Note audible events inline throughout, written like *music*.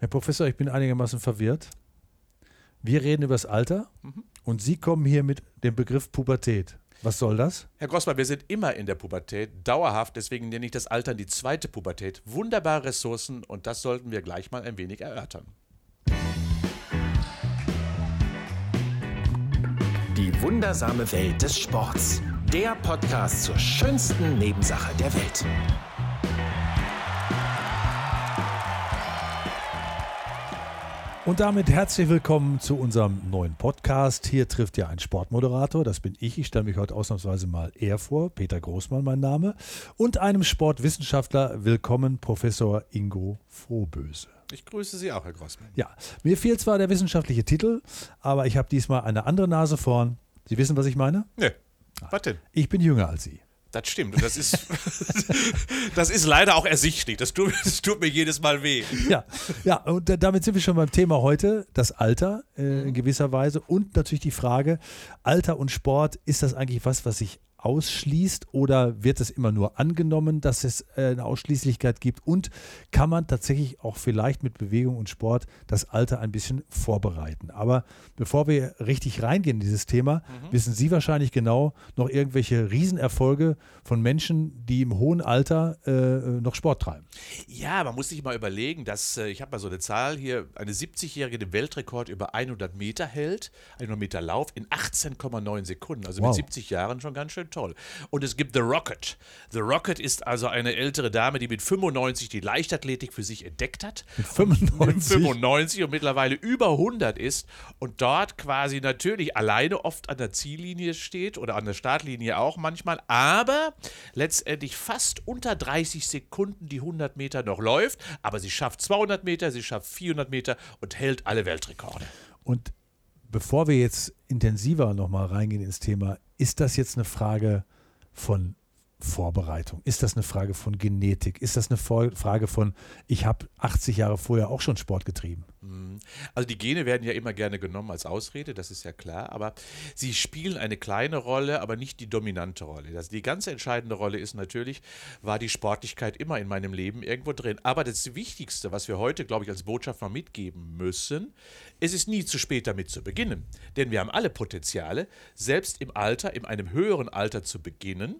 Herr Professor, ich bin einigermaßen verwirrt. Wir reden über das Alter mhm. und Sie kommen hier mit dem Begriff Pubertät. Was soll das? Herr Grossmann, wir sind immer in der Pubertät, dauerhaft, deswegen nenne ich das Altern die zweite Pubertät. Wunderbare Ressourcen und das sollten wir gleich mal ein wenig erörtern. Die wundersame Welt des Sports. Der Podcast zur schönsten Nebensache der Welt. Und damit herzlich willkommen zu unserem neuen Podcast. Hier trifft ja ein Sportmoderator, das bin ich. Ich stelle mich heute ausnahmsweise mal eher vor. Peter Großmann, mein Name. Und einem Sportwissenschaftler. Willkommen, Professor Ingo Frohböse. Ich grüße Sie auch, Herr Großmann. Ja, mir fehlt zwar der wissenschaftliche Titel, aber ich habe diesmal eine andere Nase vorn. Sie wissen, was ich meine? Nee. Was denn? Ich bin jünger als Sie. Das stimmt. Das ist, *laughs* das ist leider auch ersichtlich. Das tut, das tut, mir jedes Mal weh. Ja, ja, und damit sind wir schon beim Thema heute, das Alter äh, in gewisser Weise und natürlich die Frage, Alter und Sport, ist das eigentlich was, was sich ausschließt oder wird es immer nur angenommen, dass es äh, eine Ausschließlichkeit gibt? Und kann man tatsächlich auch vielleicht mit Bewegung und Sport das Alter ein bisschen vorbereiten? Aber bevor wir richtig reingehen in dieses Thema, mhm. wissen Sie wahrscheinlich genau noch irgendwelche Riesenerfolge von Menschen, die im hohen Alter äh, noch Sport treiben. Ja, man muss sich mal überlegen, dass äh, ich habe mal so eine Zahl hier, eine 70-Jährige den Weltrekord über 100 Meter hält, 100 Meter Lauf in 18,9 Sekunden. Also wow. mit 70 Jahren schon ganz schön toll. Und es gibt The Rocket. The Rocket ist also eine ältere Dame, die mit 95 die Leichtathletik für sich entdeckt hat. Mit 95? Mit 95 und mittlerweile über 100 ist und dort quasi natürlich alleine oft an der Ziellinie steht oder an der Startlinie auch manchmal, aber letztendlich fast unter 30 Sekunden die 100 Meter noch läuft. Aber sie schafft 200 Meter, sie schafft 400 Meter und hält alle Weltrekorde. Und bevor wir jetzt intensiver nochmal reingehen ins Thema, ist das jetzt eine Frage von Vorbereitung? Ist das eine Frage von Genetik? Ist das eine Frage von, ich habe 80 Jahre vorher auch schon Sport getrieben? Mhm. Also die Gene werden ja immer gerne genommen als Ausrede, das ist ja klar, aber sie spielen eine kleine Rolle, aber nicht die dominante Rolle. Also die ganz entscheidende Rolle ist natürlich, war die Sportlichkeit immer in meinem Leben irgendwo drin. Aber das Wichtigste, was wir heute, glaube ich, als Botschaft mal mitgeben müssen, es ist nie zu spät damit zu beginnen. Denn wir haben alle Potenziale, selbst im Alter, in einem höheren Alter zu beginnen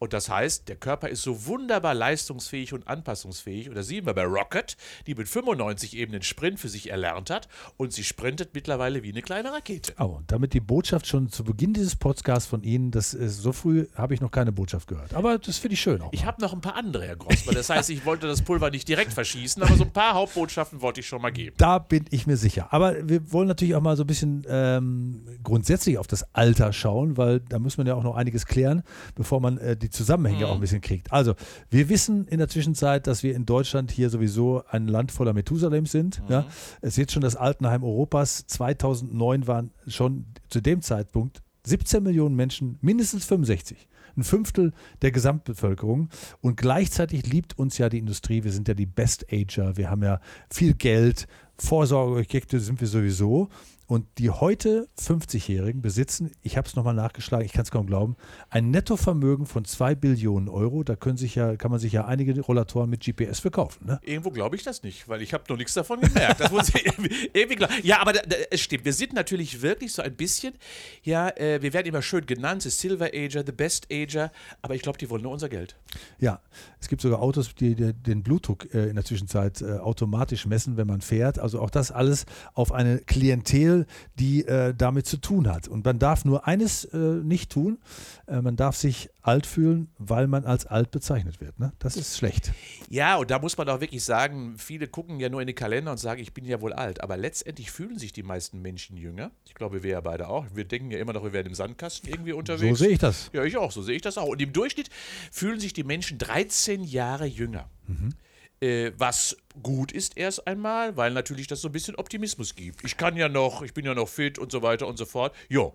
und das heißt, der Körper ist so wunderbar leistungsfähig und anpassungsfähig. Und das sehen wir bei Rocket, die mit 95 eben den Sprint für sich erlernt hat. Und sie sprintet mittlerweile wie eine kleine Rakete. Oh, und damit die Botschaft schon zu Beginn dieses Podcasts von Ihnen, das ist, so früh habe ich noch keine Botschaft gehört. Aber das finde ich schön auch. Ich habe noch ein paar andere, Herr Grossmann. Das heißt, ich wollte das Pulver nicht direkt verschießen, aber so ein paar Hauptbotschaften wollte ich schon mal geben. Da bin ich mir sicher. Aber wir wollen natürlich auch mal so ein bisschen ähm, grundsätzlich auf das Alter schauen, weil da muss man ja auch noch einiges klären, bevor man äh, die die Zusammenhänge mhm. auch ein bisschen kriegt. Also, wir wissen in der Zwischenzeit, dass wir in Deutschland hier sowieso ein Land voller Methusalem sind. Mhm. Ja. Es ist jetzt schon das Altenheim Europas. 2009 waren schon zu dem Zeitpunkt 17 Millionen Menschen, mindestens 65 ein Fünftel der Gesamtbevölkerung. Und gleichzeitig liebt uns ja die Industrie. Wir sind ja die Best Ager. Wir haben ja viel Geld. Vorsorgeobjekte sind wir sowieso. Und die heute 50-Jährigen besitzen, ich habe es nochmal nachgeschlagen, ich kann es kaum glauben, ein Nettovermögen von 2 Billionen Euro. Da können sich ja, kann man sich ja einige Rollatoren mit GPS verkaufen. Ne? Irgendwo glaube ich das nicht, weil ich habe noch nichts davon gemerkt. Das muss ich *laughs* irgendwie, klar. Ja, aber da, da, es stimmt. Wir sind natürlich wirklich so ein bisschen, ja, äh, wir werden immer schön genannt, the Silver Ager, the Best Ager, aber ich glaube, die wollen nur unser Geld. Ja, es gibt sogar Autos, die, die den Blutdruck äh, in der Zwischenzeit äh, automatisch messen, wenn man fährt. Also auch das alles auf eine Klientel die äh, damit zu tun hat. Und man darf nur eines äh, nicht tun, äh, man darf sich alt fühlen, weil man als alt bezeichnet wird. Ne? Das ist schlecht. Ja, und da muss man auch wirklich sagen, viele gucken ja nur in den Kalender und sagen, ich bin ja wohl alt. Aber letztendlich fühlen sich die meisten Menschen jünger. Ich glaube, wir ja beide auch. Wir denken ja immer noch, wir wären im Sandkasten irgendwie unterwegs. So sehe ich das. Ja, ich auch, so sehe ich das auch. Und im Durchschnitt fühlen sich die Menschen 13 Jahre jünger. Mhm. Äh, was gut ist erst einmal, weil natürlich das so ein bisschen Optimismus gibt. Ich kann ja noch, ich bin ja noch fit und so weiter und so fort. Jo.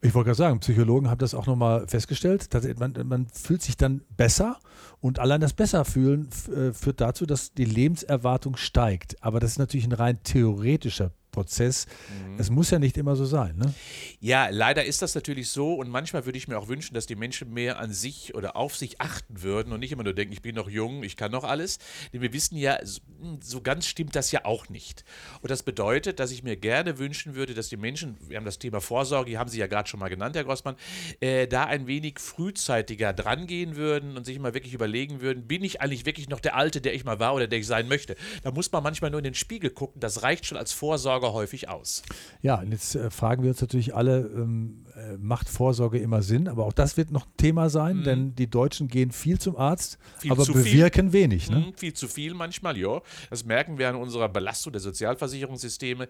Ich wollte gerade sagen, Psychologen haben das auch nochmal festgestellt. Dass man, man fühlt sich dann besser und allein das Besserfühlen äh, führt dazu, dass die Lebenserwartung steigt. Aber das ist natürlich ein rein theoretischer Prozess. Es muss ja nicht immer so sein. Ne? Ja, leider ist das natürlich so und manchmal würde ich mir auch wünschen, dass die Menschen mehr an sich oder auf sich achten würden und nicht immer nur denken, ich bin noch jung, ich kann noch alles. Denn wir wissen ja, so ganz stimmt das ja auch nicht. Und das bedeutet, dass ich mir gerne wünschen würde, dass die Menschen, wir haben das Thema Vorsorge, haben Sie ja gerade schon mal genannt, Herr Grossmann, äh, da ein wenig frühzeitiger drangehen würden und sich mal wirklich überlegen würden, bin ich eigentlich wirklich noch der Alte, der ich mal war oder der ich sein möchte? Da muss man manchmal nur in den Spiegel gucken, das reicht schon als Vorsorger häufig aus. Ja, und jetzt äh, fragen wir uns natürlich alle, ähm, äh, macht Vorsorge immer Sinn? Aber auch das wird noch ein Thema sein, mhm. denn die Deutschen gehen viel zum Arzt, viel aber bewirken viel. wenig. Ne? Mhm, viel zu viel manchmal, ja. Das merken wir an unserer Belastung der Sozialversicherungssysteme.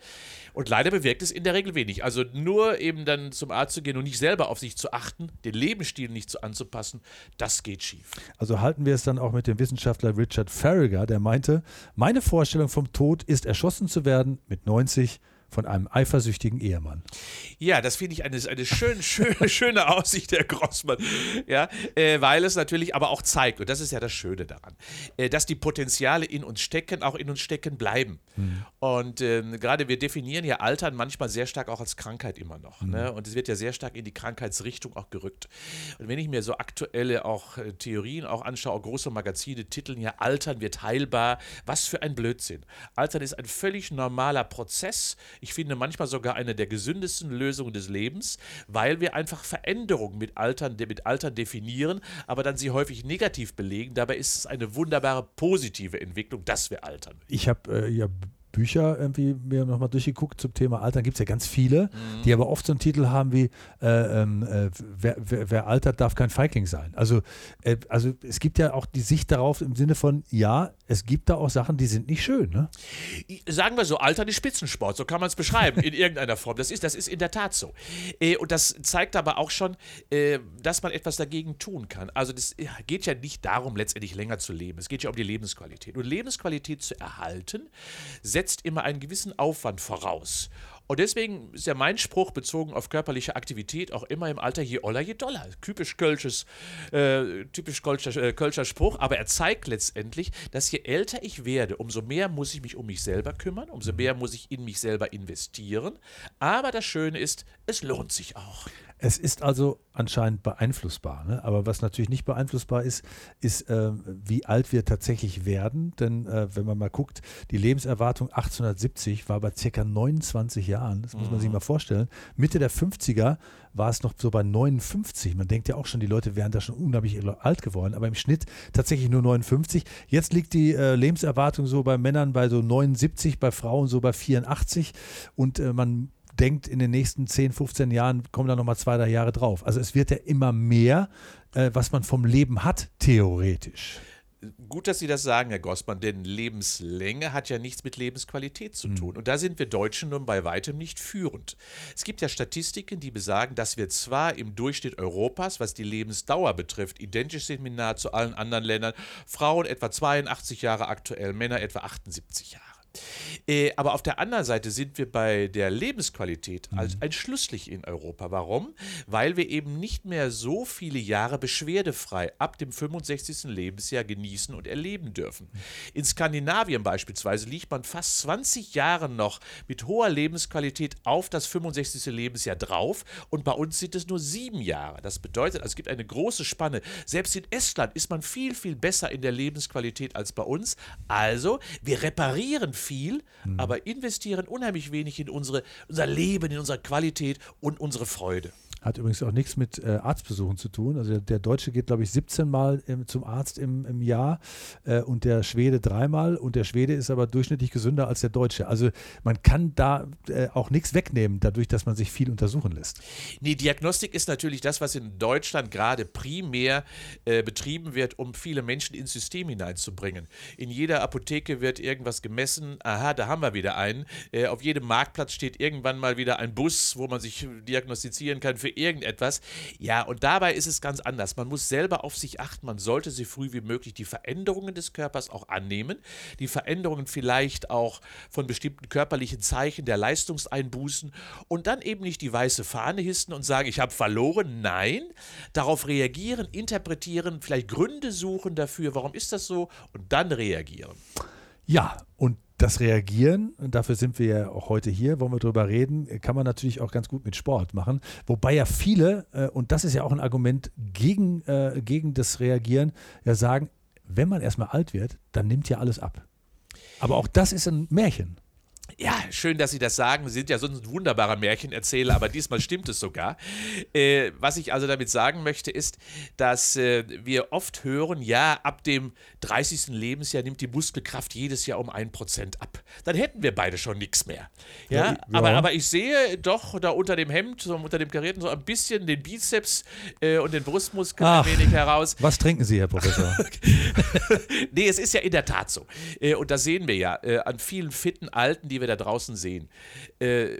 Und leider bewirkt es in der Regel wenig. Also nur eben dann zum Arzt zu gehen und nicht selber auf sich zu achten, den Lebensstil nicht so anzupassen, das geht schief. Also halten wir es dann auch mit dem Wissenschaftler Richard Farragher, der meinte, meine Vorstellung vom Tod ist erschossen zu werden mit 90 von einem eifersüchtigen Ehemann. Ja, das finde ich eine, eine schön, *laughs* schön, schöne Aussicht, Herr Grossmann. Ja, äh, weil es natürlich aber auch zeigt, und das ist ja das Schöne daran, äh, dass die Potenziale in uns stecken, auch in uns stecken bleiben. Mhm. Und äh, gerade wir definieren ja Altern manchmal sehr stark auch als Krankheit immer noch. Mhm. Ne? Und es wird ja sehr stark in die Krankheitsrichtung auch gerückt. Und wenn ich mir so aktuelle auch äh, Theorien auch anschaue, auch große Magazine titeln ja Altern wird heilbar. Was für ein Blödsinn. Altern ist ein völlig normaler Prozess ich finde manchmal sogar eine der gesündesten Lösungen des Lebens, weil wir einfach Veränderungen mit Altern, mit Altern definieren, aber dann sie häufig negativ belegen. Dabei ist es eine wunderbare positive Entwicklung, dass wir altern. Ich habe äh, ja Bücher irgendwie mir nochmal durchgeguckt zum Thema Altern. Gibt es ja ganz viele, mhm. die aber oft so einen Titel haben wie äh, ähm, äh, wer, wer, wer, altert, darf kein Feigling sein. Also, äh, also es gibt ja auch die Sicht darauf im Sinne von, ja, es gibt da auch Sachen, die sind nicht schön. Ne? Sagen wir so, Altern ist Spitzensport, so kann man es beschreiben in *laughs* irgendeiner Form. Das ist, das ist in der Tat so. Äh, und das zeigt aber auch schon, äh, dass man etwas dagegen tun kann. Also das geht ja nicht darum, letztendlich länger zu leben. Es geht ja um die Lebensqualität. Und Lebensqualität zu erhalten, setzt setzt immer einen gewissen Aufwand voraus. Und deswegen ist ja mein Spruch bezogen auf körperliche Aktivität auch immer im Alter je oller, je doller. Typisch Kölsches, äh, typisch Kölscher, äh, Kölscher Spruch, aber er zeigt letztendlich, dass je älter ich werde, umso mehr muss ich mich um mich selber kümmern, umso mehr muss ich in mich selber investieren. Aber das Schöne ist, es lohnt sich auch. Es ist also anscheinend beeinflussbar. Ne? Aber was natürlich nicht beeinflussbar ist, ist, äh, wie alt wir tatsächlich werden. Denn äh, wenn man mal guckt, die Lebenserwartung 1870 war bei circa 29 Jahren. Das muss man sich mhm. mal vorstellen. Mitte der 50er war es noch so bei 59. Man denkt ja auch schon, die Leute wären da schon unglaublich alt geworden. Aber im Schnitt tatsächlich nur 59. Jetzt liegt die äh, Lebenserwartung so bei Männern bei so 79, bei Frauen so bei 84. Und äh, man denkt, in den nächsten 10, 15 Jahren kommen da nochmal zwei, drei Jahre drauf. Also es wird ja immer mehr, äh, was man vom Leben hat, theoretisch. Gut, dass Sie das sagen, Herr Gossmann, denn Lebenslänge hat ja nichts mit Lebensqualität zu hm. tun. Und da sind wir Deutschen nun bei weitem nicht führend. Es gibt ja Statistiken, die besagen, dass wir zwar im Durchschnitt Europas, was die Lebensdauer betrifft, identisch sind mit nahezu allen anderen Ländern. Frauen etwa 82 Jahre aktuell, Männer etwa 78 Jahre. Äh, aber auf der anderen Seite sind wir bei der Lebensqualität als mhm. ein Schlusslicht in Europa. Warum? Weil wir eben nicht mehr so viele Jahre beschwerdefrei ab dem 65. Lebensjahr genießen und erleben dürfen. In Skandinavien beispielsweise liegt man fast 20 Jahre noch mit hoher Lebensqualität auf das 65. Lebensjahr drauf und bei uns sind es nur sieben Jahre. Das bedeutet, also es gibt eine große Spanne. Selbst in Estland ist man viel, viel besser in der Lebensqualität als bei uns. Also, wir reparieren viel, mhm. aber investieren unheimlich wenig in unsere, unser Leben, in unsere Qualität und unsere Freude. Hat übrigens auch nichts mit äh, Arztbesuchen zu tun. Also der, Deutsche geht, glaube ich, 17 Mal im, zum Arzt im, im Jahr äh, und der Schwede dreimal. Und der Schwede ist aber durchschnittlich gesünder als der Deutsche. Also man kann da äh, auch nichts wegnehmen, dadurch, dass man sich viel untersuchen lässt. Nee, Diagnostik ist natürlich das, was in Deutschland gerade primär äh, betrieben wird, um viele Menschen ins System hineinzubringen. In jeder Apotheke wird irgendwas gemessen. Aha, da haben wir wieder einen. Äh, auf jedem Marktplatz steht irgendwann mal wieder ein Bus, wo man sich diagnostizieren kann für für irgendetwas. Ja, und dabei ist es ganz anders. Man muss selber auf sich achten. Man sollte so früh wie möglich die Veränderungen des Körpers auch annehmen. Die Veränderungen vielleicht auch von bestimmten körperlichen Zeichen der Leistungseinbußen und dann eben nicht die weiße Fahne hissen und sagen, ich habe verloren. Nein, darauf reagieren, interpretieren, vielleicht Gründe suchen dafür, warum ist das so und dann reagieren. Ja, und das Reagieren, und dafür sind wir ja auch heute hier, wollen wir drüber reden, kann man natürlich auch ganz gut mit Sport machen. Wobei ja viele, äh, und das ist ja auch ein Argument gegen, äh, gegen das Reagieren, ja sagen, wenn man erstmal alt wird, dann nimmt ja alles ab. Aber auch das ist ein Märchen. Ja, schön, dass Sie das sagen. Sie sind ja sonst ein wunderbarer Märchenerzähler, aber diesmal stimmt es sogar. Äh, was ich also damit sagen möchte, ist, dass äh, wir oft hören, ja, ab dem 30. Lebensjahr nimmt die Muskelkraft jedes Jahr um 1% ab. Dann hätten wir beide schon nichts mehr. Ja, ja, Aber, aber ich sehe doch da unter dem Hemd, so unter dem Karierten, so ein bisschen den Bizeps äh, und den Brustmuskel Ach, ein wenig heraus. Was trinken Sie, Herr Professor? *laughs* *laughs* nee, es ist ja in der Tat so. Äh, und das sehen wir ja äh, an vielen fitten Alten, die wir da draußen sehen, äh,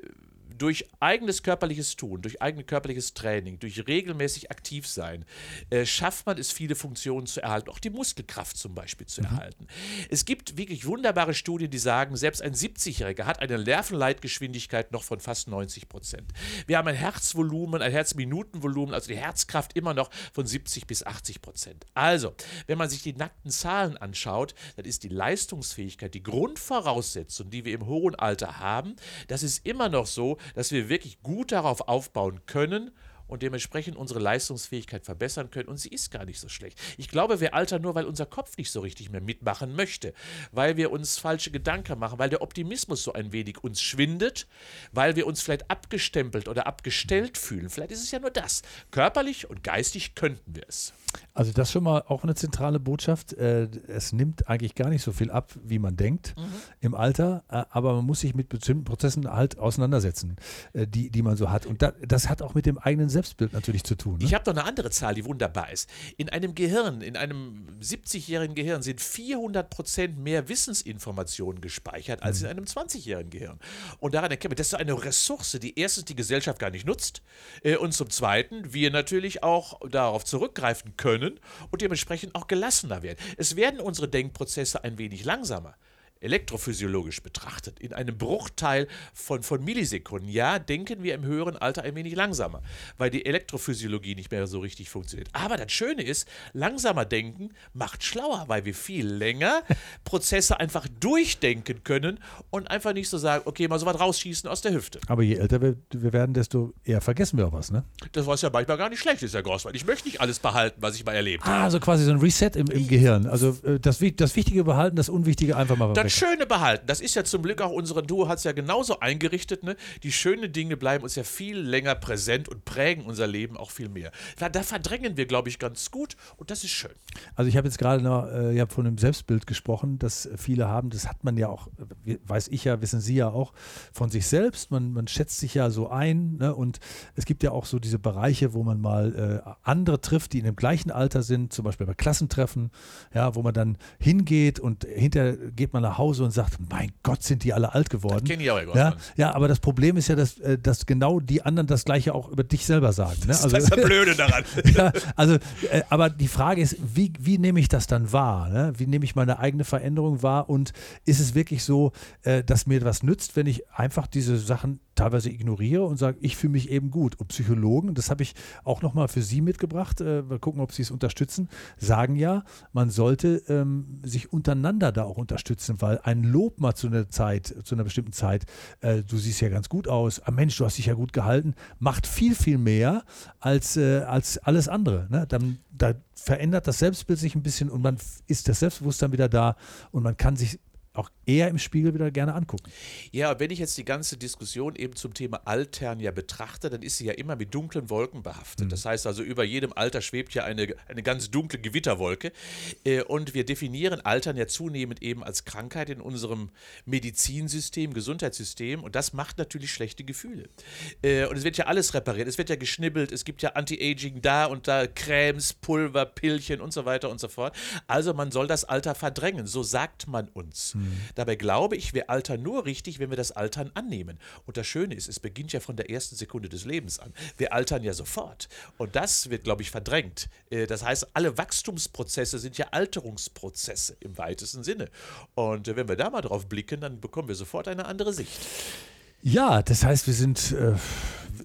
durch eigenes körperliches Tun, durch eigenes körperliches Training, durch regelmäßig aktiv sein, äh, schafft man es, viele Funktionen zu erhalten, auch die Muskelkraft zum Beispiel zu mhm. erhalten. Es gibt wirklich wunderbare Studien, die sagen, selbst ein 70-Jähriger hat eine Nervenleitgeschwindigkeit noch von fast 90 Prozent. Wir haben ein Herzvolumen, ein Herzminutenvolumen, also die Herzkraft immer noch von 70 bis 80 Prozent. Also, wenn man sich die nackten Zahlen anschaut, dann ist die Leistungsfähigkeit, die Grundvoraussetzung, die wir im hohen Alter haben, das ist immer noch so, dass wir wirklich gut darauf aufbauen können und dementsprechend unsere Leistungsfähigkeit verbessern können. Und sie ist gar nicht so schlecht. Ich glaube, wir altern nur, weil unser Kopf nicht so richtig mehr mitmachen möchte, weil wir uns falsche Gedanken machen, weil der Optimismus so ein wenig uns schwindet, weil wir uns vielleicht abgestempelt oder abgestellt fühlen. Vielleicht ist es ja nur das. Körperlich und geistig könnten wir es. Also das schon mal auch eine zentrale Botschaft. Äh, es nimmt eigentlich gar nicht so viel ab, wie man denkt mhm. im Alter, äh, aber man muss sich mit bestimmten Prozessen halt auseinandersetzen, äh, die, die man so hat. Und das hat auch mit dem eigenen Selbstbild natürlich zu tun. Ne? Ich habe noch eine andere Zahl, die wunderbar ist. In einem Gehirn, in einem 70-jährigen Gehirn sind 400 Prozent mehr Wissensinformationen gespeichert als mhm. in einem 20-jährigen Gehirn. Und daran erkennen wir, das ist eine Ressource, die erstens die Gesellschaft gar nicht nutzt und zum Zweiten wir natürlich auch darauf zurückgreifen können und dementsprechend auch gelassener werden. Es werden unsere Denkprozesse ein wenig langsamer elektrophysiologisch betrachtet, in einem Bruchteil von, von Millisekunden, ja, denken wir im höheren Alter ein wenig langsamer, weil die Elektrophysiologie nicht mehr so richtig funktioniert. Aber das Schöne ist, langsamer denken macht schlauer, weil wir viel länger *laughs* Prozesse einfach durchdenken können und einfach nicht so sagen, okay, mal so was rausschießen aus der Hüfte. Aber je älter wir, wir werden, desto eher vergessen wir auch was, ne? Das was ja manchmal gar nicht schlecht ist, Herr Grossmann. Ich möchte nicht alles behalten, was ich mal erlebt habe. Ah, also quasi so ein Reset im, im Gehirn. Also äh, das, das Wichtige behalten, das Unwichtige einfach mal das Schöne behalten. Das ist ja zum Glück auch unsere Duo hat es ja genauso eingerichtet. Ne? Die schönen Dinge bleiben uns ja viel länger präsent und prägen unser Leben auch viel mehr. Da, da verdrängen wir, glaube ich, ganz gut und das ist schön. Also ich habe jetzt gerade noch äh, von einem Selbstbild gesprochen, das viele haben. Das hat man ja auch, weiß ich ja, wissen Sie ja auch von sich selbst. Man, man schätzt sich ja so ein ne? und es gibt ja auch so diese Bereiche, wo man mal äh, andere trifft, die in dem gleichen Alter sind, zum Beispiel bei Klassentreffen, ja, wo man dann hingeht und hinterher geht man nach Hause und sagt, mein Gott, sind die alle alt geworden. Das ich auch ja, ja, aber das Problem ist ja, dass, äh, dass genau die anderen das Gleiche auch über dich selber sagen. Ne? Also, das ist das Blöde *laughs* daran. ja, also, äh, aber die Frage ist, wie, wie nehme ich das dann wahr? Ne? Wie nehme ich meine eigene Veränderung wahr? Und ist es wirklich so, äh, dass mir was nützt, wenn ich einfach diese Sachen teilweise ignoriere und sage, ich fühle mich eben gut. Und Psychologen, das habe ich auch nochmal für Sie mitgebracht, äh, mal gucken, ob Sie es unterstützen, sagen ja, man sollte ähm, sich untereinander da auch unterstützen, weil ein Lob mal zu einer Zeit, zu einer bestimmten Zeit, äh, du siehst ja ganz gut aus, ah Mensch, du hast dich ja gut gehalten, macht viel, viel mehr als, äh, als alles andere. Ne? Dann, da verändert das Selbstbild sich ein bisschen und man ist das Selbstbewusstsein wieder da und man kann sich auch eher im Spiegel wieder gerne angucken. Ja, wenn ich jetzt die ganze Diskussion eben zum Thema Altern ja betrachte, dann ist sie ja immer mit dunklen Wolken behaftet. Mhm. Das heißt also, über jedem Alter schwebt ja eine, eine ganz dunkle Gewitterwolke. Äh, und wir definieren Altern ja zunehmend eben als Krankheit in unserem Medizinsystem, Gesundheitssystem. Und das macht natürlich schlechte Gefühle. Äh, und es wird ja alles repariert. Es wird ja geschnibbelt. Es gibt ja Anti-Aging da und da, Cremes, Pulver, Pillchen und so weiter und so fort. Also man soll das Alter verdrängen. So sagt man uns. Mhm. Dabei glaube ich, wir altern nur richtig, wenn wir das Altern annehmen. Und das Schöne ist, es beginnt ja von der ersten Sekunde des Lebens an. Wir altern ja sofort. Und das wird, glaube ich, verdrängt. Äh, das heißt, alle Wachstumsprozesse sind ja Alterungsprozesse im weitesten Sinne. Und äh, wenn wir da mal drauf blicken, dann bekommen wir sofort eine andere Sicht. Ja, das heißt, wir sind äh,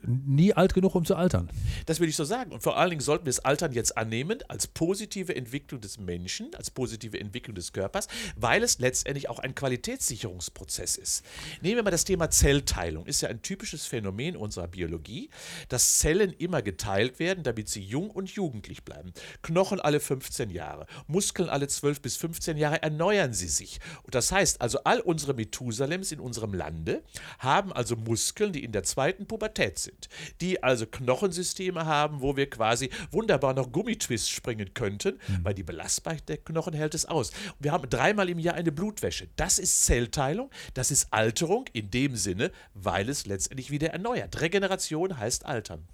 nie alt genug, um zu altern. Das würde ich so sagen. Und vor allen Dingen sollten wir das Altern jetzt annehmen als positive Entwicklung des Menschen, als positive Entwicklung des Körpers, weil es letztendlich auch ein Qualitätssicherungsprozess ist. Nehmen wir mal das Thema Zellteilung. Ist ja ein typisches Phänomen unserer Biologie, dass Zellen immer geteilt werden, damit sie jung und jugendlich bleiben. Knochen alle 15 Jahre, Muskeln alle 12 bis 15 Jahre erneuern sie sich. Und das heißt also, all unsere Methusalems in unserem Lande haben also Muskeln, die in der zweiten Pubertät sind, die also Knochensysteme haben, wo wir quasi wunderbar noch Gummitwist springen könnten, mhm. weil die Belastbarkeit der Knochen hält es aus. wir haben dreimal im Jahr eine Blutwäsche. Das ist Zellteilung, das ist Alterung in dem Sinne, weil es letztendlich wieder erneuert. Regeneration heißt Altern.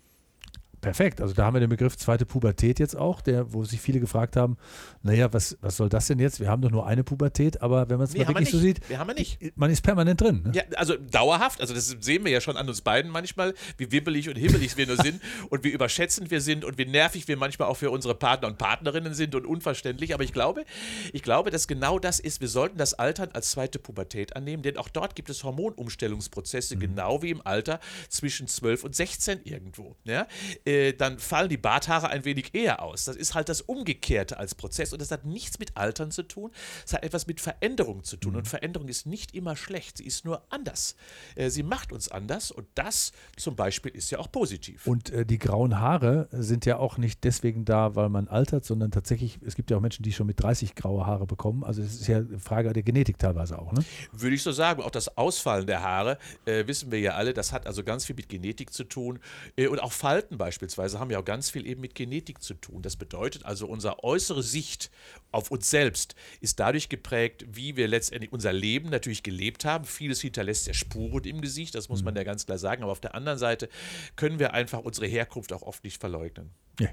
Perfekt. Also da haben wir den Begriff zweite Pubertät jetzt auch, der, wo sich viele gefragt haben, naja, was, was soll das denn jetzt? Wir haben doch nur eine Pubertät, aber wenn man es nee, mal wirklich so sieht, wir haben wir nicht. man ist permanent drin. Ne? Ja, also dauerhaft, also das sehen wir ja schon an uns beiden manchmal, wie wibbelig und hibbelig wir nur *laughs* sind und wie überschätzend wir sind und wie nervig wir manchmal auch für unsere Partner und Partnerinnen sind und unverständlich. Aber ich glaube, ich glaube, dass genau das ist. Wir sollten das Altern als zweite Pubertät annehmen, denn auch dort gibt es Hormonumstellungsprozesse, mhm. genau wie im Alter zwischen 12 und 16 irgendwo. Ja? Äh, dann fallen die Barthaare ein wenig eher aus. Das ist halt das Umgekehrte als Prozess und das hat nichts mit Altern zu tun, es hat etwas mit Veränderung zu tun. Und mhm. Veränderung ist nicht immer schlecht, sie ist nur anders. Äh, sie macht uns anders und das zum Beispiel ist ja auch positiv. Und äh, die grauen Haare sind ja auch nicht deswegen da, weil man altert, sondern tatsächlich, es gibt ja auch Menschen, die schon mit 30 graue Haare bekommen. Also es ist ja eine Frage der Genetik teilweise auch. Ne? Würde ich so sagen. Auch das Ausfallen der Haare, äh, wissen wir ja alle, das hat also ganz viel mit Genetik zu tun. Und auch Falten beispielsweise haben ja auch ganz viel eben mit Genetik zu tun. Das bedeutet also, unsere äußere Sicht auf uns selbst ist dadurch geprägt, wie wir letztendlich unser Leben natürlich gelebt haben. Vieles hinterlässt ja Spuren im Gesicht, das muss man mhm. ja ganz klar sagen. Aber auf der anderen Seite können wir einfach unsere Herkunft auch oft nicht verleugnen. Ja.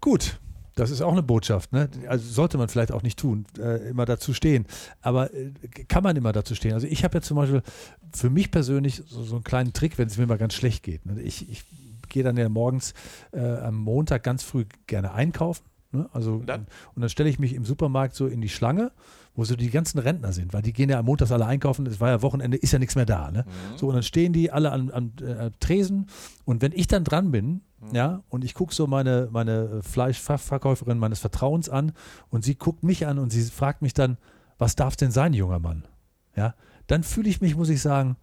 Gut, das ist auch eine Botschaft. Ne? Also sollte man vielleicht auch nicht tun, äh, immer dazu stehen. Aber äh, kann man immer dazu stehen? Also ich habe ja zum Beispiel für mich persönlich so, so einen kleinen Trick, wenn es mir mal ganz schlecht geht. Ne? Ich, ich gehe dann ja morgens äh, am Montag ganz früh gerne einkaufen. Ne? Also, und dann, und dann stelle ich mich im Supermarkt so in die Schlange, wo so die ganzen Rentner sind, weil die gehen ja am Montag alle einkaufen, es war ja Wochenende, ist ja nichts mehr da. Ne? Mhm. So, und dann stehen die alle am, am äh, Tresen und wenn ich dann dran bin, mhm. ja, und ich gucke so meine, meine Fleischverkäuferin meines Vertrauens an und sie guckt mich an und sie fragt mich dann, was darf denn sein, junger Mann? Ja, dann fühle ich mich, muss ich sagen,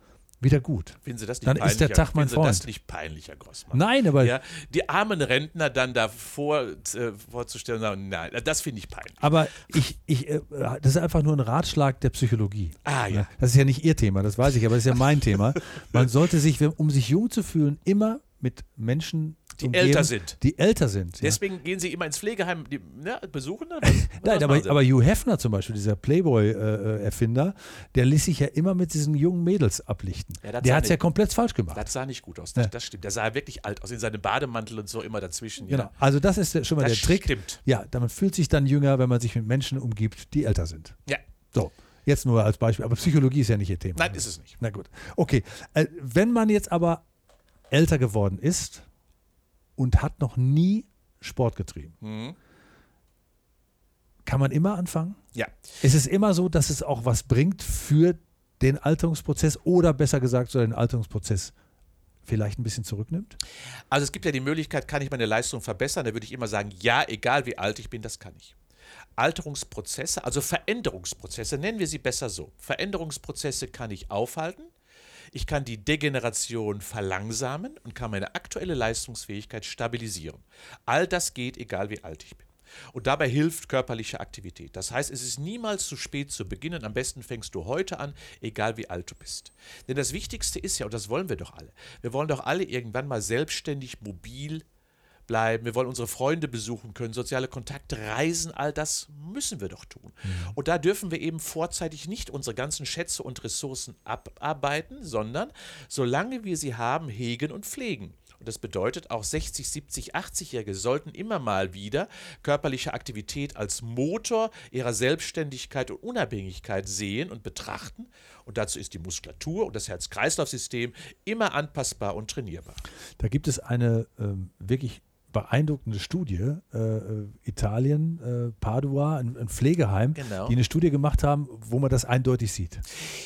wieder gut. Finden Sie das nicht dann ist der Tag mein Freund. das nicht peinlich, Herr Grossmann? Nein, aber. Ja, die armen Rentner dann davor äh, vorzustellen, sagen, nein, das finde ich peinlich. Aber ich, ich, äh, das ist einfach nur ein Ratschlag der Psychologie. Ah, ja. Das ist ja nicht Ihr Thema, das weiß ich, aber das ist ja mein Thema. Man sollte sich, um sich jung zu fühlen, immer mit Menschen die umgeben, älter sind. Die älter sind. Deswegen ja. gehen sie immer ins Pflegeheim die, ne, besuchen. Dann? *laughs* Nein, aber, aber Hugh Hefner zum Beispiel, dieser Playboy-Erfinder, äh, der ließ sich ja immer mit diesen jungen Mädels ablichten. Ja, der hat es ja komplett falsch gemacht. Das sah nicht gut aus, das, ja. das, stimmt. Der sah wirklich alt aus, in seinem Bademantel und so immer dazwischen. Genau, also das ist schon mal das der Trick. Stimmt. Ja, man fühlt sich dann jünger, wenn man sich mit Menschen umgibt, die älter sind. Ja. So. Jetzt nur als Beispiel. Aber Psychologie ist ja nicht Ihr Thema. Nein, ist es nicht. Na gut. Okay. Äh, wenn man jetzt aber älter geworden ist, und hat noch nie Sport getrieben. Mhm. Kann man immer anfangen? Ja. Ist es immer so, dass es auch was bringt für den Alterungsprozess oder besser gesagt, so den Alterungsprozess vielleicht ein bisschen zurücknimmt? Also es gibt ja die Möglichkeit, kann ich meine Leistung verbessern? Da würde ich immer sagen, ja, egal wie alt ich bin, das kann ich. Alterungsprozesse, also Veränderungsprozesse, nennen wir sie besser so. Veränderungsprozesse kann ich aufhalten ich kann die Degeneration verlangsamen und kann meine aktuelle Leistungsfähigkeit stabilisieren. All das geht, egal wie alt ich bin. Und dabei hilft körperliche Aktivität. Das heißt, es ist niemals zu spät zu beginnen. Am besten fängst du heute an, egal wie alt du bist. Denn das Wichtigste ist ja, und das wollen wir doch alle, wir wollen doch alle irgendwann mal selbstständig, mobil bleiben, wir wollen unsere Freunde besuchen können, soziale Kontakte, Reisen, all das müssen wir doch tun. Mhm. Und da dürfen wir eben vorzeitig nicht unsere ganzen Schätze und Ressourcen abarbeiten, sondern solange wir sie haben, hegen und pflegen. Und das bedeutet, auch 60, 70, 80-Jährige sollten immer mal wieder körperliche Aktivität als Motor ihrer Selbstständigkeit und Unabhängigkeit sehen und betrachten. Und dazu ist die Muskulatur und das Herz-Kreislauf-System immer anpassbar und trainierbar. Da gibt es eine ähm, wirklich beeindruckende Studie, äh, äh, Italien, äh, Padua, ein, ein Pflegeheim, genau. die eine Studie gemacht haben, wo man das eindeutig sieht.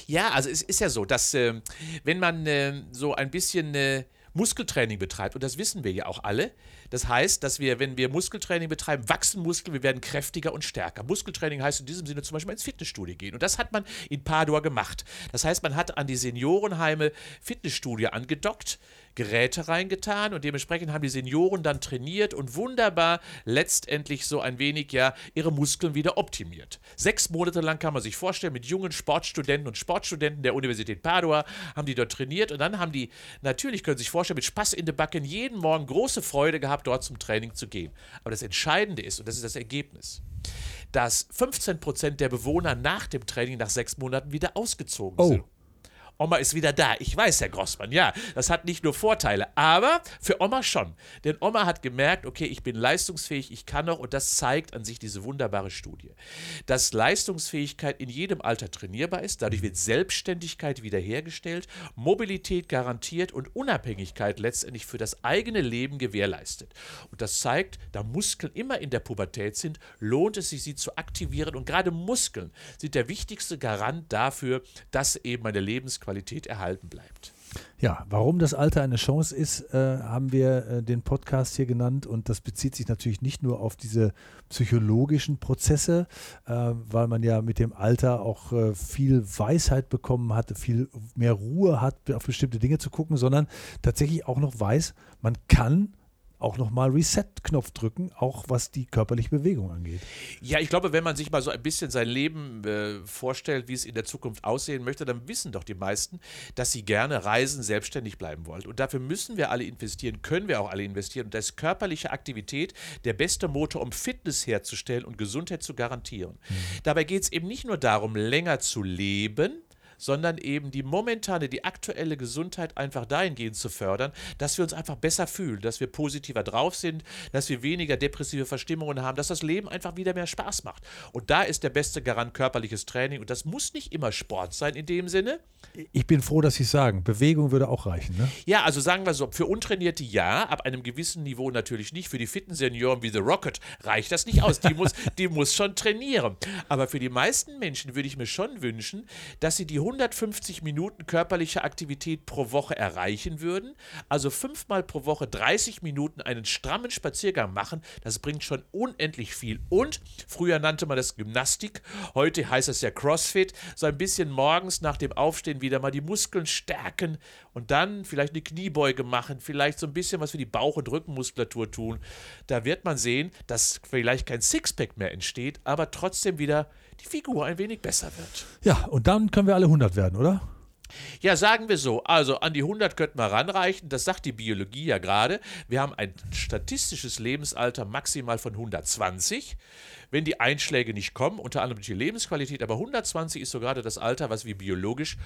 Ja, also es ist ja so, dass äh, wenn man äh, so ein bisschen äh, Muskeltraining betreibt, und das wissen wir ja auch alle, das heißt, dass wir, wenn wir Muskeltraining betreiben, wachsen Muskeln, wir werden kräftiger und stärker. Muskeltraining heißt in diesem Sinne zum Beispiel ins Fitnessstudio gehen. Und das hat man in Padua gemacht. Das heißt, man hat an die Seniorenheime Fitnessstudio angedockt, Geräte reingetan und dementsprechend haben die Senioren dann trainiert und wunderbar letztendlich so ein wenig ja ihre Muskeln wieder optimiert. Sechs Monate lang kann man sich vorstellen, mit jungen Sportstudenten und Sportstudenten der Universität Padua haben die dort trainiert und dann haben die, natürlich können Sie sich vorstellen, mit Spaß in den Backen jeden Morgen große Freude gehabt, dort zum Training zu gehen. Aber das Entscheidende ist, und das ist das Ergebnis, dass 15 Prozent der Bewohner nach dem Training nach sechs Monaten wieder ausgezogen Oh. sind. Oma ist wieder da. Ich weiß, Herr Grossmann, ja, das hat nicht nur Vorteile, aber für Oma schon. Denn Oma hat gemerkt, okay, ich bin leistungsfähig, ich kann noch und das zeigt an sich diese wunderbare Studie. Dass Leistungsfähigkeit in jedem Alter trainierbar ist, dadurch wird Selbstständigkeit wiederhergestellt, Mobilität garantiert und Unabhängigkeit letztendlich für das eigene Leben gewährleistet. Und das zeigt, da Muskeln immer in der Pubertät sind, lohnt es sich, sie zu aktivieren und gerade Muskeln sind der wichtigste Garant dafür, dass eben meine Lebensqualität erhalten bleibt. Ja, warum das Alter eine Chance ist, äh, haben wir äh, den Podcast hier genannt und das bezieht sich natürlich nicht nur auf diese psychologischen Prozesse, äh, weil man ja mit dem Alter auch äh, viel Weisheit bekommen hat, viel mehr Ruhe hat, auf bestimmte Dinge zu gucken, sondern tatsächlich auch noch weiß, man kann auch nochmal Reset-Knopf drücken, auch was die körperliche Bewegung angeht. Ja, ich glaube, wenn man sich mal so ein bisschen sein Leben äh, vorstellt, wie es in der Zukunft aussehen möchte, dann wissen doch die meisten, dass sie gerne reisen, selbstständig bleiben wollen. Und dafür müssen wir alle investieren, können wir auch alle investieren. Und da ist körperliche Aktivität der beste Motor, um Fitness herzustellen und Gesundheit zu garantieren. Dabei geht es eben nicht nur darum, länger zu leben, sondern eben die momentane, die aktuelle Gesundheit einfach dahingehend zu fördern, dass wir uns einfach besser fühlen, dass wir positiver drauf sind, dass wir weniger depressive Verstimmungen haben, dass das Leben einfach wieder mehr Spaß macht. Und da ist der beste Garant körperliches Training. Und das muss nicht immer Sport sein in dem Sinne. Ich bin froh, dass Sie es sagen. Bewegung würde auch reichen. Ne? Ja, also sagen wir so, für Untrainierte ja, ab einem gewissen Niveau natürlich nicht. Für die fitten Senioren wie The Rocket reicht das nicht aus. Die muss, die muss schon trainieren. Aber für die meisten Menschen würde ich mir schon wünschen, dass sie die 150 Minuten körperliche Aktivität pro Woche erreichen würden. Also fünfmal pro Woche 30 Minuten einen strammen Spaziergang machen. Das bringt schon unendlich viel. Und früher nannte man das Gymnastik, heute heißt es ja CrossFit. So ein bisschen morgens nach dem Aufstehen wieder mal die Muskeln stärken und dann vielleicht eine Kniebeuge machen, vielleicht so ein bisschen was für die Bauch- und Rückenmuskulatur tun. Da wird man sehen, dass vielleicht kein Sixpack mehr entsteht, aber trotzdem wieder die Figur ein wenig besser wird. Ja, und dann können wir alle 100 werden, oder? Ja, sagen wir so, also an die 100 könnten wir ranreichen, das sagt die Biologie ja gerade. Wir haben ein statistisches Lebensalter maximal von 120. Wenn die Einschläge nicht kommen, unter anderem durch die Lebensqualität, aber 120 ist so gerade das Alter, was wir biologisch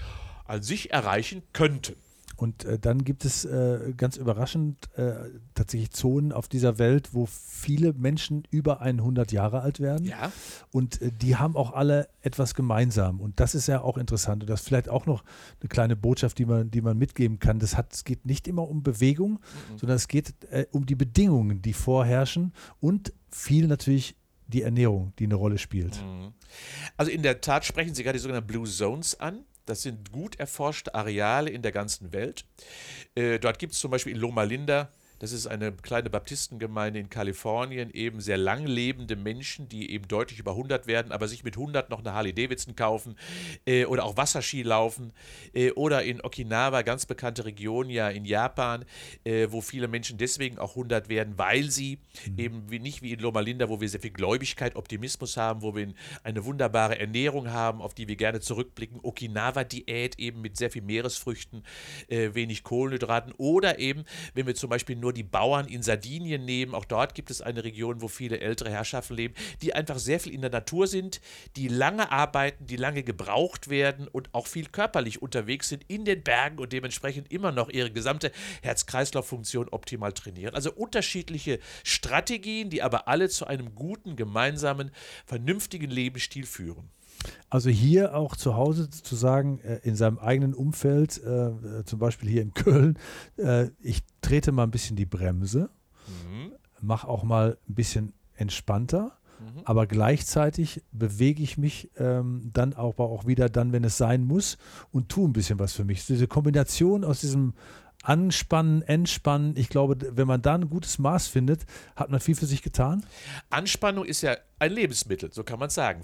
an sich erreichen könnten. Und äh, dann gibt es äh, ganz überraschend äh, tatsächlich Zonen auf dieser Welt, wo viele Menschen über 100 Jahre alt werden. Ja. Und äh, die haben auch alle etwas gemeinsam. Und das ist ja auch interessant. Und das ist vielleicht auch noch eine kleine Botschaft, die man, die man mitgeben kann. Das hat, es geht nicht immer um Bewegung, sondern es geht äh, um die Bedingungen, die vorherrschen und viel natürlich die Ernährung, die eine Rolle spielt. Also in der Tat sprechen Sie gerade die sogenannten Blue Zones an. Das sind gut erforschte Areale in der ganzen Welt. Äh, dort gibt es zum Beispiel in Loma Linda, das ist eine kleine Baptistengemeinde in Kalifornien, eben sehr lang lebende Menschen, die eben deutlich über 100 werden, aber sich mit 100 noch eine Harley Davidson kaufen äh, oder auch Wasserski laufen. Äh, oder in Okinawa, ganz bekannte Region ja in Japan, äh, wo viele Menschen deswegen auch 100 werden, weil sie eben wie, nicht wie in Loma Linda, wo wir sehr viel Gläubigkeit, Optimismus haben, wo wir eine wunderbare Ernährung haben, auf die wir gerne zurückblicken. Okinawa-Diät eben mit sehr viel Meeresfrüchten, äh, wenig Kohlenhydraten oder eben, wenn wir zum Beispiel nur die Bauern in Sardinien nehmen, auch dort gibt es eine Region, wo viele ältere Herrschaften leben, die einfach sehr viel in der Natur sind, die lange arbeiten, die lange gebraucht werden und auch viel körperlich unterwegs sind in den Bergen und dementsprechend immer noch ihre gesamte Herz-Kreislauf-Funktion optimal trainieren. Also unterschiedliche Strategien, die aber alle zu einem guten, gemeinsamen, vernünftigen Lebensstil führen. Also hier auch zu Hause zu sagen, äh, in seinem eigenen Umfeld, äh, äh, zum Beispiel hier in Köln, ich trete mal ein bisschen die Bremse, mache auch mal ein bisschen entspannter, aber gleichzeitig bewege ich mich ähm, dann auch, auch wieder dann, wenn es sein muss und tue ein bisschen was für mich. Diese Kombination aus diesem anspannen, entspannen. Ich glaube, wenn man da ein gutes Maß findet, hat man viel für sich getan. Anspannung ist ja ein Lebensmittel, so kann man sagen.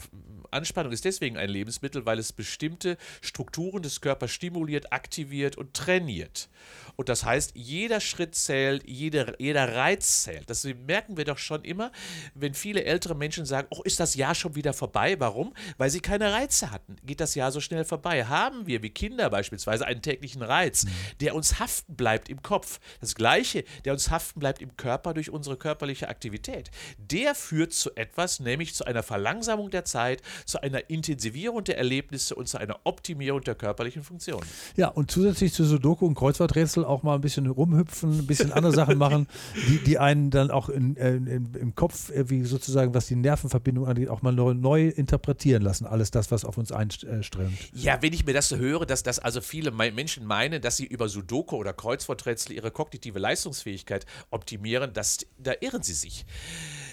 Anspannung ist deswegen ein Lebensmittel, weil es bestimmte Strukturen des Körpers stimuliert, aktiviert und trainiert. Und das heißt, jeder Schritt zählt, jeder, jeder Reiz zählt. Das merken wir doch schon immer, wenn viele ältere Menschen sagen, oh, ist das Jahr schon wieder vorbei? Warum? Weil sie keine Reize hatten. Geht das Jahr so schnell vorbei? Haben wir, wie Kinder beispielsweise, einen täglichen Reiz, mhm. der uns haften bleibt im Kopf. Das Gleiche, der uns haften bleibt im Körper durch unsere körperliche Aktivität. Der führt zu etwas, nämlich zu einer Verlangsamung der Zeit, zu einer Intensivierung der Erlebnisse und zu einer Optimierung der körperlichen Funktion. Ja, und zusätzlich zu Sudoku und Kreuzworträtsel auch mal ein bisschen rumhüpfen, ein bisschen andere Sachen machen, *laughs* die, die einen dann auch in, äh, in, im Kopf, wie sozusagen, was die Nervenverbindung angeht, auch mal neu, neu, interpretieren lassen. Alles das, was auf uns einströmt. Ja, wenn ich mir das so höre, dass das also viele Menschen meinen, dass sie über Sudoku oder Kreuzworträtsel ihre kognitive Leistungsfähigkeit optimieren, das, da irren sie sich.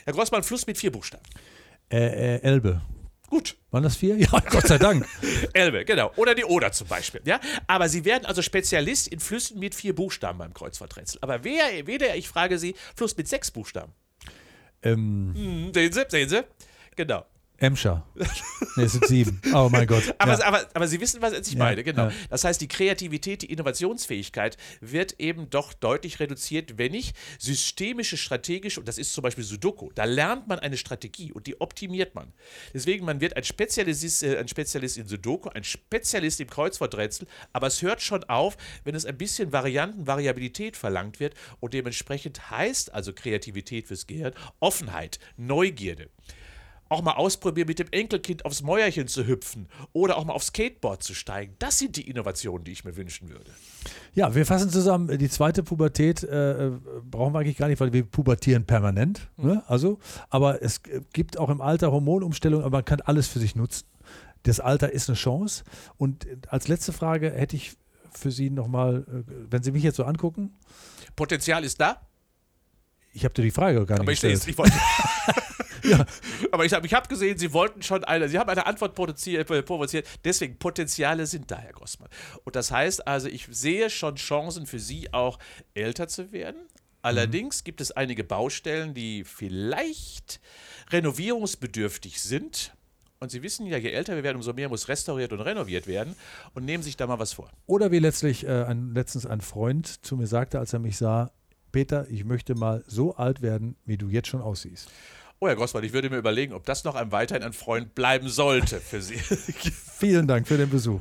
Herr Grossmann, Fluss mit vier Buchstaben. Äh, äh, Elbe. Gut. Waren das vier? *laughs* Ja, Gott sei Dank. *laughs* Elbe, genau. Oder die Oder zum Beispiel. Ja? Aber Sie werden also Spezialist in Flüssen mit vier Buchstaben beim Kreuzworträtsel. Aber wer, weder, ich frage Sie, Fluss mit sechs Buchstaben. Ähm. Hm, sehen Sie, sehen Sie? Genau. Emscher. Ne, es sind sieben. Oh mein Gott. aber, ja. aber, aber, Sie wissen, was ich meine, genau. Ja. Das heißt, die Kreativität, die Innovationsfähigkeit wird eben doch deutlich reduziert, wenn ich systemische, strategische, und das ist zum Beispiel Sudoku, da lernt man eine Strategie und die optimiert man. Deswegen, man wird ein Spezialist, äh, ein Spezialist in Sudoku, ein Spezialist im Kreuzworträtsel, aber es hört schon auf, wenn es ein bisschen Varianten, Variabilität verlangt wird und dementsprechend heißt also Kreativität fürs Gehirn Offenheit, Neugierde auch mal ausprobieren, mit dem Enkelkind aufs Mäuerchen zu hüpfen oder auch mal aufs Skateboard zu steigen. Das sind die Innovationen, die ich mir wünschen würde. Ja, wir fassen zusammen, die zweite Pubertät äh, brauchen wir eigentlich gar nicht, weil wir pubertieren permanent. Mhm. Ne? Also, aber es gibt auch im Alter Hormonumstellungen, aber man kann alles für sich nutzen. Das Alter ist eine Chance. Und als letzte Frage hätte ich für Sie nochmal, äh, wenn Sie mich jetzt so angucken. Potenzial ist da? Ich habe dir die Frage gar nicht aber gestellt. Ich, ich wollte ja. *laughs* Aber ich habe ich hab gesehen, Sie wollten schon eine, Sie haben eine Antwort provoziert, deswegen Potenziale sind da, Herr Grossmann. Und das heißt also, ich sehe schon Chancen für Sie auch älter zu werden. Allerdings gibt es einige Baustellen, die vielleicht renovierungsbedürftig sind. Und Sie wissen ja, je älter wir werden, umso mehr muss restauriert und renoviert werden. Und nehmen sich da mal was vor. Oder wie letztlich äh, ein, letztens ein Freund zu mir sagte, als er mich sah, Peter, ich möchte mal so alt werden, wie du jetzt schon aussiehst. Oh, Herr Grossmann, ich würde mir überlegen, ob das noch ein weiterhin ein Freund bleiben sollte für Sie. Vielen Dank für den Besuch.